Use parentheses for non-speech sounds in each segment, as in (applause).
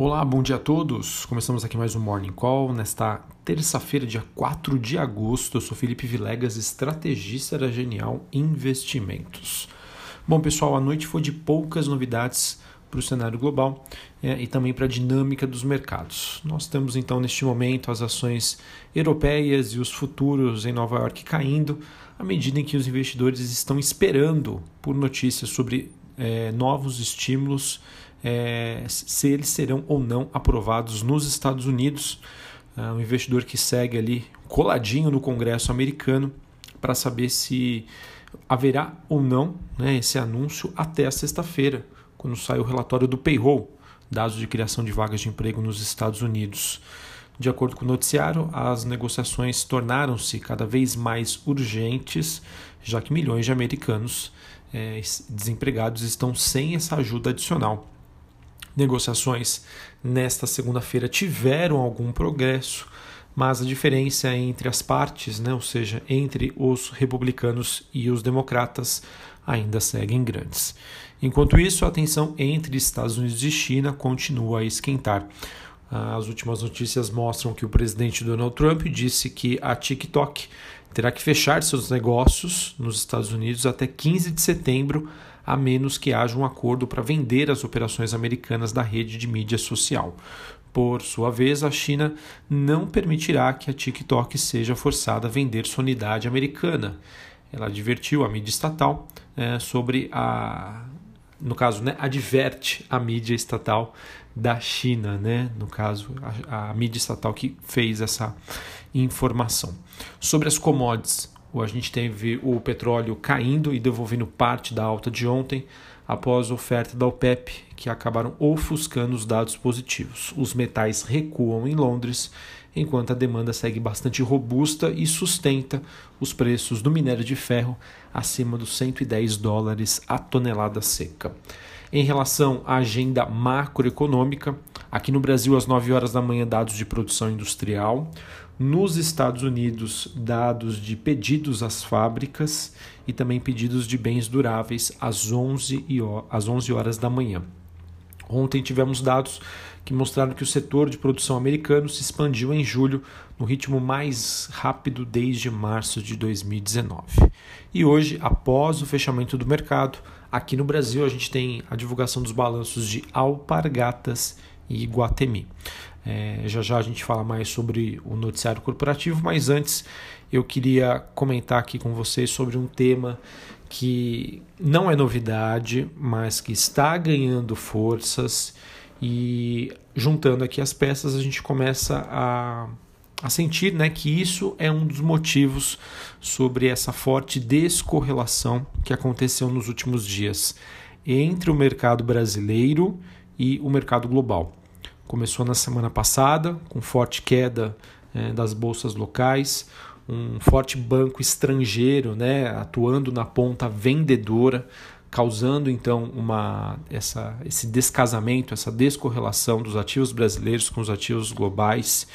Olá, bom dia a todos. Começamos aqui mais um Morning Call nesta terça-feira, dia 4 de agosto. Eu sou Felipe Vilegas, estrategista da Genial Investimentos. Bom, pessoal, a noite foi de poucas novidades para o cenário global é, e também para a dinâmica dos mercados. Nós temos então neste momento as ações europeias e os futuros em Nova York caindo à medida em que os investidores estão esperando por notícias sobre é, novos estímulos é, se eles serão ou não aprovados nos Estados Unidos. É um investidor que segue ali coladinho no Congresso americano para saber se haverá ou não né, esse anúncio até a sexta-feira, quando sai o relatório do payroll, dados de criação de vagas de emprego nos Estados Unidos. De acordo com o noticiário, as negociações tornaram-se cada vez mais urgentes, já que milhões de americanos é, desempregados estão sem essa ajuda adicional negociações nesta segunda-feira tiveram algum progresso, mas a diferença entre as partes, né, ou seja, entre os republicanos e os democratas, ainda seguem grandes. Enquanto isso, a tensão entre Estados Unidos e China continua a esquentar. As últimas notícias mostram que o presidente Donald Trump disse que a TikTok terá que fechar seus negócios nos Estados Unidos até 15 de setembro a menos que haja um acordo para vender as operações americanas da rede de mídia social. Por sua vez, a China não permitirá que a TikTok seja forçada a vender sua unidade americana. Ela advertiu a mídia estatal é, sobre a. No caso, né, adverte a mídia estatal da China, né? no caso, a, a mídia estatal que fez essa informação. Sobre as commodities, a gente teve o petróleo caindo e devolvendo parte da alta de ontem após a oferta da OPEP, que acabaram ofuscando os dados positivos. Os metais recuam em Londres, enquanto a demanda segue bastante robusta e sustenta os preços do minério de ferro acima dos 110 dólares a tonelada seca. Em relação à agenda macroeconômica, aqui no Brasil, às 9 horas da manhã, dados de produção industrial. Nos Estados Unidos, dados de pedidos às fábricas e também pedidos de bens duráveis às 11, às 11 horas da manhã. Ontem tivemos dados que mostraram que o setor de produção americano se expandiu em julho no ritmo mais rápido desde março de 2019. E hoje, após o fechamento do mercado, aqui no Brasil a gente tem a divulgação dos balanços de Alpargatas e Guatemi. É, já já a gente fala mais sobre o noticiário corporativo, mas antes eu queria comentar aqui com vocês sobre um tema que não é novidade, mas que está ganhando forças e juntando aqui as peças a gente começa a, a sentir né, que isso é um dos motivos sobre essa forte descorrelação que aconteceu nos últimos dias entre o mercado brasileiro e o mercado global. Começou na semana passada, com forte queda é, das bolsas locais, um forte banco estrangeiro né, atuando na ponta vendedora, causando então uma, essa, esse descasamento, essa descorrelação dos ativos brasileiros com os ativos globais.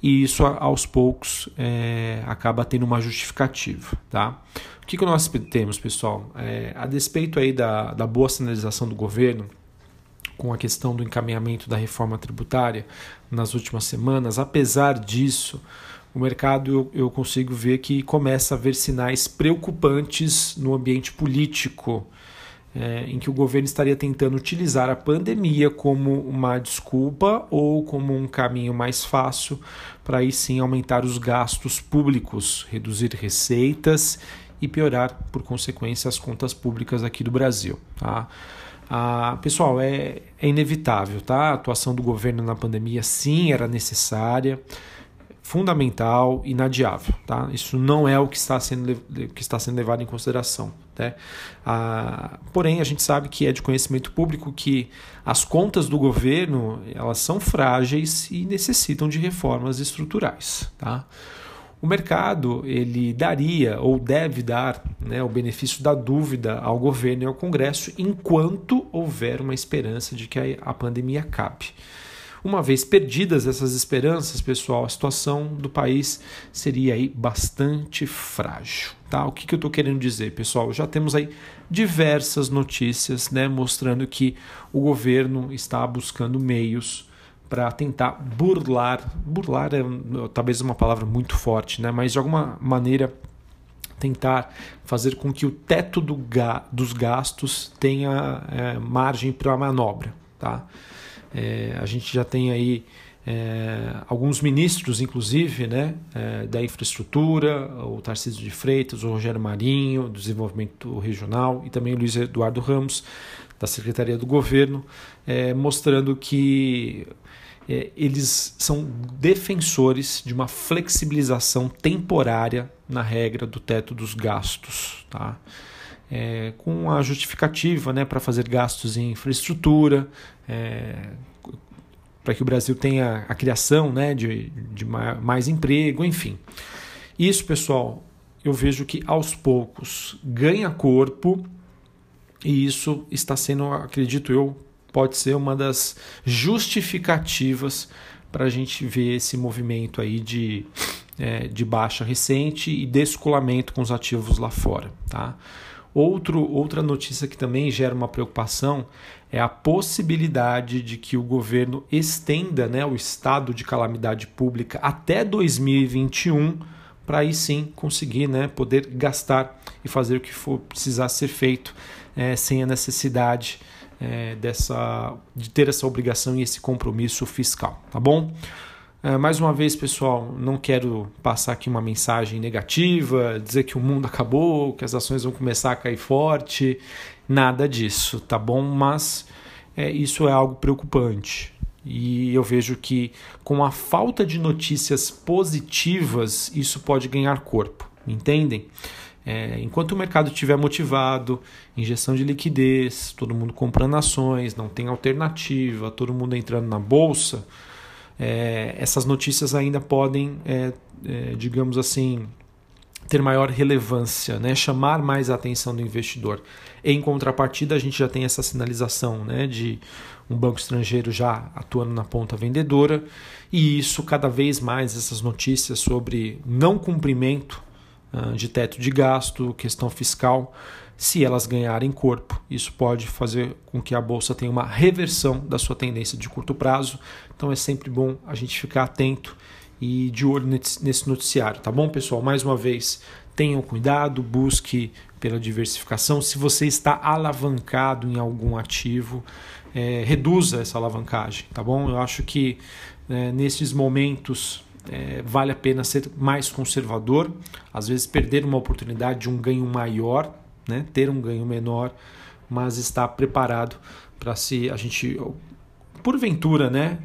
E isso aos poucos é, acaba tendo uma justificativa. Tá? O que, que nós temos, pessoal? É, a despeito aí da, da boa sinalização do governo, com a questão do encaminhamento da reforma tributária nas últimas semanas, apesar disso, o mercado eu, eu consigo ver que começa a haver sinais preocupantes no ambiente político, é, em que o governo estaria tentando utilizar a pandemia como uma desculpa ou como um caminho mais fácil para aí sim aumentar os gastos públicos, reduzir receitas e piorar, por consequência, as contas públicas aqui do Brasil. Tá? Ah, pessoal, é, é inevitável, tá? A atuação do governo na pandemia sim era necessária, fundamental, inadiável, tá? Isso não é o que está sendo, que está sendo levado em consideração, né? Ah, porém, a gente sabe que é de conhecimento público que as contas do governo elas são frágeis e necessitam de reformas estruturais, tá? O mercado ele daria ou deve dar né, o benefício da dúvida ao governo e ao Congresso enquanto houver uma esperança de que a pandemia acabe. Uma vez perdidas essas esperanças, pessoal, a situação do país seria aí bastante frágil. Tá? O que, que eu estou querendo dizer, pessoal? Já temos aí diversas notícias né, mostrando que o governo está buscando meios para tentar burlar, burlar é talvez uma palavra muito forte, né? mas de alguma maneira tentar fazer com que o teto do ga, dos gastos tenha é, margem para manobra. Tá? É, a gente já tem aí é, alguns ministros, inclusive, né, é, da infraestrutura, o Tarcísio de Freitas, o Rogério Marinho, do desenvolvimento regional, e também o Luiz Eduardo Ramos, da Secretaria do Governo, é, mostrando que é, eles são defensores de uma flexibilização temporária na regra do teto dos gastos. Tá? É, com a justificativa né, para fazer gastos em infraestrutura, é, para que o Brasil tenha a criação né, de, de mais emprego, enfim. Isso, pessoal, eu vejo que aos poucos ganha corpo e isso está sendo, acredito eu, pode ser uma das justificativas para a gente ver esse movimento aí de, é, de baixa recente e descolamento com os ativos lá fora. Tá? Outro, outra notícia que também gera uma preocupação é a possibilidade de que o governo estenda né, o estado de calamidade pública até 2021 para aí sim conseguir né, poder gastar e fazer o que for precisar ser feito é, sem a necessidade é, dessa, de ter essa obrigação e esse compromisso fiscal, tá bom? É, mais uma vez, pessoal, não quero passar aqui uma mensagem negativa, dizer que o mundo acabou, que as ações vão começar a cair forte, nada disso, tá bom? Mas é, isso é algo preocupante. E eu vejo que com a falta de notícias positivas, isso pode ganhar corpo, entendem? É, enquanto o mercado estiver motivado, injeção de liquidez, todo mundo comprando ações, não tem alternativa, todo mundo entrando na bolsa, é, essas notícias ainda podem, é, é, digamos assim, ter maior relevância, né? chamar mais a atenção do investidor. Em contrapartida, a gente já tem essa sinalização né? de um banco estrangeiro já atuando na ponta vendedora, e isso cada vez mais, essas notícias sobre não cumprimento uh, de teto de gasto, questão fiscal, se elas ganharem corpo, isso pode fazer com que a bolsa tenha uma reversão da sua tendência de curto prazo. Então é sempre bom a gente ficar atento e de olho nesse noticiário, tá bom, pessoal? Mais uma vez, tenham cuidado, busque pela diversificação. Se você está alavancado em algum ativo, é, reduza essa alavancagem, tá bom? Eu acho que é, nesses momentos é, vale a pena ser mais conservador, às vezes perder uma oportunidade de um ganho maior né? ter um ganho menor, mas estar preparado para se a gente, porventura, né?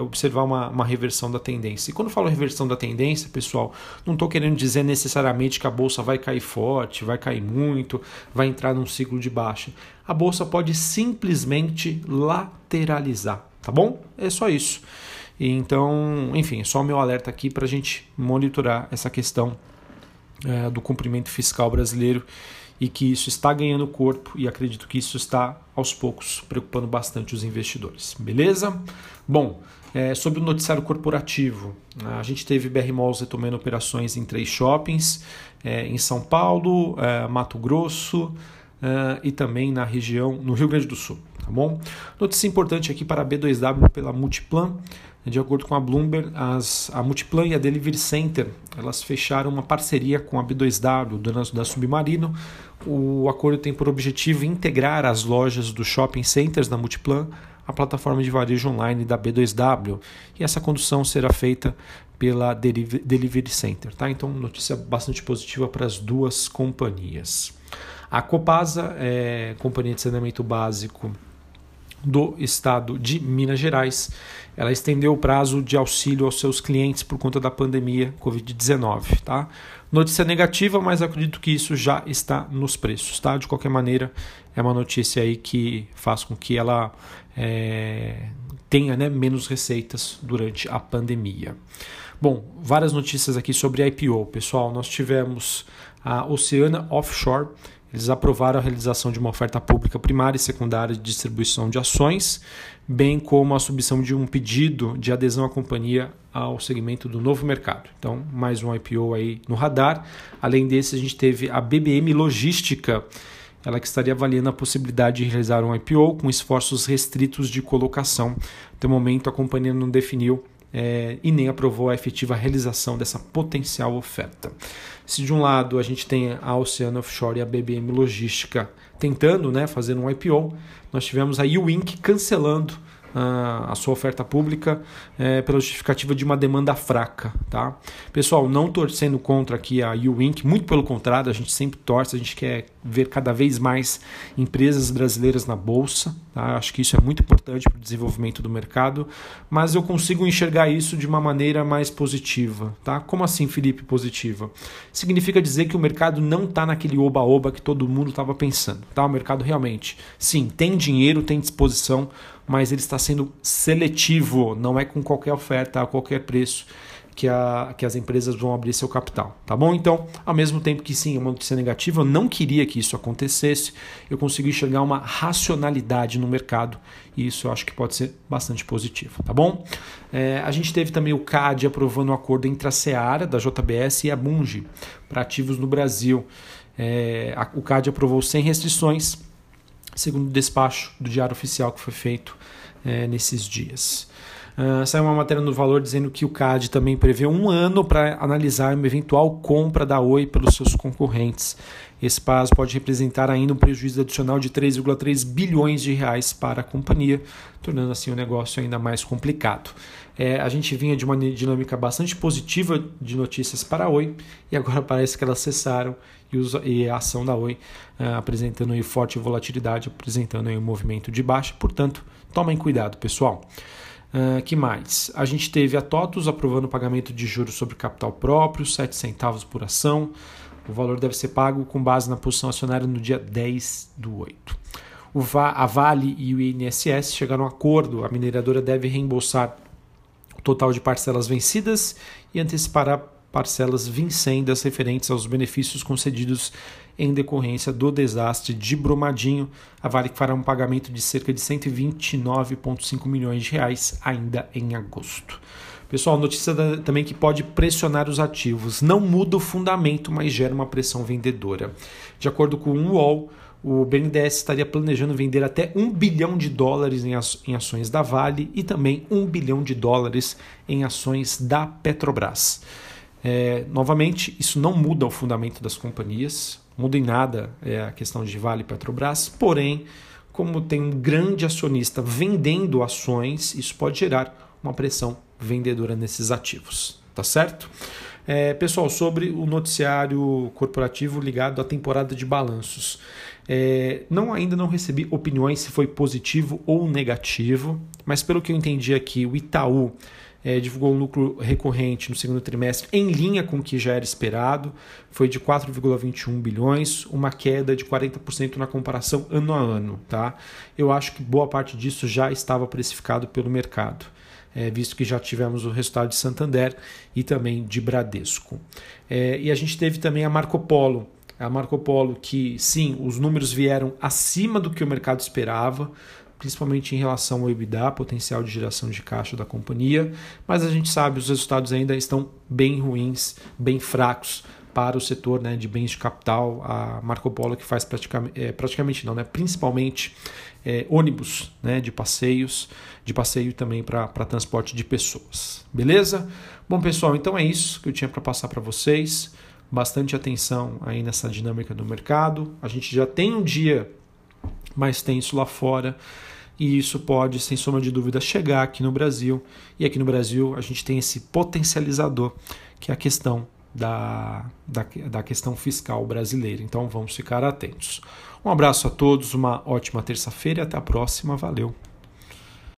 Observar uma, uma, reversão da tendência. E quando eu falo reversão da tendência, pessoal, não estou querendo dizer necessariamente que a bolsa vai cair forte, vai cair muito, vai entrar num ciclo de baixa. A bolsa pode simplesmente lateralizar, tá bom? É só isso. Então, enfim, só meu alerta aqui para a gente monitorar essa questão é, do cumprimento fiscal brasileiro e que isso está ganhando corpo e acredito que isso está aos poucos preocupando bastante os investidores. Beleza? Bom, é, sobre o noticiário corporativo, a gente teve BR Malls retomando operações em três shoppings, é, em São Paulo, é, Mato Grosso é, e também na região, no Rio Grande do Sul. Tá bom? Notícia importante aqui para a B2W pela Multiplan. De acordo com a Bloomberg, as, a Multiplan e a Delivery Center elas fecharam uma parceria com a B2W, dona da Submarino. O acordo tem por objetivo integrar as lojas dos shopping centers da Multiplan à plataforma de varejo online da B2W. E essa condução será feita pela Delivery Center. Tá? Então, notícia bastante positiva para as duas companhias. A Copasa, é, companhia de saneamento básico do estado de Minas Gerais. Ela estendeu o prazo de auxílio aos seus clientes por conta da pandemia Covid-19. Tá? Notícia negativa, mas acredito que isso já está nos preços. Tá? De qualquer maneira, é uma notícia aí que faz com que ela é, tenha né, menos receitas durante a pandemia. Bom, várias notícias aqui sobre IPO. Pessoal, nós tivemos a Oceana Offshore eles aprovaram a realização de uma oferta pública primária e secundária de distribuição de ações, bem como a submissão de um pedido de adesão à companhia ao segmento do novo mercado. Então, mais um IPO aí no radar. Além desse, a gente teve a BBM Logística, ela que estaria avaliando a possibilidade de realizar um IPO com esforços restritos de colocação. Até o momento, a companhia não definiu é, e nem aprovou a efetiva realização dessa potencial oferta. Se de um lado a gente tem a Oceano Offshore e a BBM Logística tentando né, fazer um IPO, nós tivemos a Uink cancelando a sua oferta pública é, pela justificativa de uma demanda fraca. Tá? Pessoal, não torcendo contra aqui a Uwink, muito pelo contrário, a gente sempre torce, a gente quer ver cada vez mais empresas brasileiras na bolsa. Tá? Acho que isso é muito importante para o desenvolvimento do mercado, mas eu consigo enxergar isso de uma maneira mais positiva. Tá? Como assim, Felipe, positiva? Significa dizer que o mercado não está naquele oba-oba que todo mundo estava pensando. Tá? O mercado realmente, sim, tem dinheiro, tem disposição mas ele está sendo seletivo, não é com qualquer oferta, a qualquer preço que, a, que as empresas vão abrir seu capital, tá bom? Então, ao mesmo tempo que sim, é uma notícia negativa, eu não queria que isso acontecesse, eu consigo enxergar uma racionalidade no mercado e isso eu acho que pode ser bastante positivo, tá bom? É, a gente teve também o CAD aprovando o um acordo entre a Seara, da JBS, e a Bunge para ativos no Brasil. É, a, o CAD aprovou sem restrições segundo o despacho do Diário Oficial que foi feito é, nesses dias. Uh, saiu uma matéria no Valor dizendo que o CAD também prevê um ano para analisar uma eventual compra da Oi pelos seus concorrentes. Esse prazo pode representar ainda um prejuízo adicional de 3,3 bilhões de reais para a companhia, tornando assim o negócio ainda mais complicado. É, a gente vinha de uma dinâmica bastante positiva de notícias para a Oi e agora (laughs) parece que elas cessaram e, a ação da Oi uh, apresentando aí forte volatilidade, apresentando aí um movimento de baixa. Portanto, tomem cuidado, pessoal. Uh, que mais? A gente teve a TOTUS aprovando o pagamento de juros sobre capital próprio, 7 centavos por ação. O valor deve ser pago com base na posição acionária no dia 10 do 8. O Va a Vale e o INSS chegaram a acordo. A mineradora deve reembolsar o total de parcelas vencidas e antecipará parcelas vincendas referentes aos benefícios concedidos em decorrência do desastre de Brumadinho. A Vale fará um pagamento de cerca de 129,5 milhões de reais ainda em agosto. Pessoal, notícia também que pode pressionar os ativos. Não muda o fundamento, mas gera uma pressão vendedora. De acordo com o UOL, o BNDES estaria planejando vender até 1 bilhão de dólares em ações da Vale e também 1 bilhão de dólares em ações da Petrobras. É, novamente, isso não muda o fundamento das companhias, muda em nada é, a questão de Vale e Petrobras, porém, como tem um grande acionista vendendo ações, isso pode gerar uma pressão vendedora nesses ativos, tá certo? É, pessoal, sobre o noticiário corporativo ligado à temporada de balanços. É, não ainda não recebi opiniões se foi positivo ou negativo, mas pelo que eu entendi aqui, o Itaú é, divulgou um lucro recorrente no segundo trimestre em linha com o que já era esperado, foi de 4,21 bilhões, uma queda de 40% na comparação ano a ano. Tá? Eu acho que boa parte disso já estava precificado pelo mercado. É, visto que já tivemos o resultado de Santander e também de Bradesco. É, e a gente teve também a Marco Polo. A Marco Polo, que sim, os números vieram acima do que o mercado esperava, principalmente em relação ao EBITDA, potencial de geração de caixa da companhia, mas a gente sabe os resultados ainda estão bem ruins, bem fracos para o setor né, de bens de capital, a Marco Polo que faz praticamente, é, praticamente não, né, principalmente é, ônibus né, de passeios, de passeio também para transporte de pessoas. Beleza? Bom, pessoal, então é isso que eu tinha para passar para vocês. Bastante atenção aí nessa dinâmica do mercado. A gente já tem um dia mais tenso lá fora e isso pode, sem sombra de dúvida, chegar aqui no Brasil. E aqui no Brasil a gente tem esse potencializador, que é a questão da, da, da questão fiscal brasileira. Então vamos ficar atentos. Um abraço a todos, uma ótima terça-feira e até a próxima. Valeu!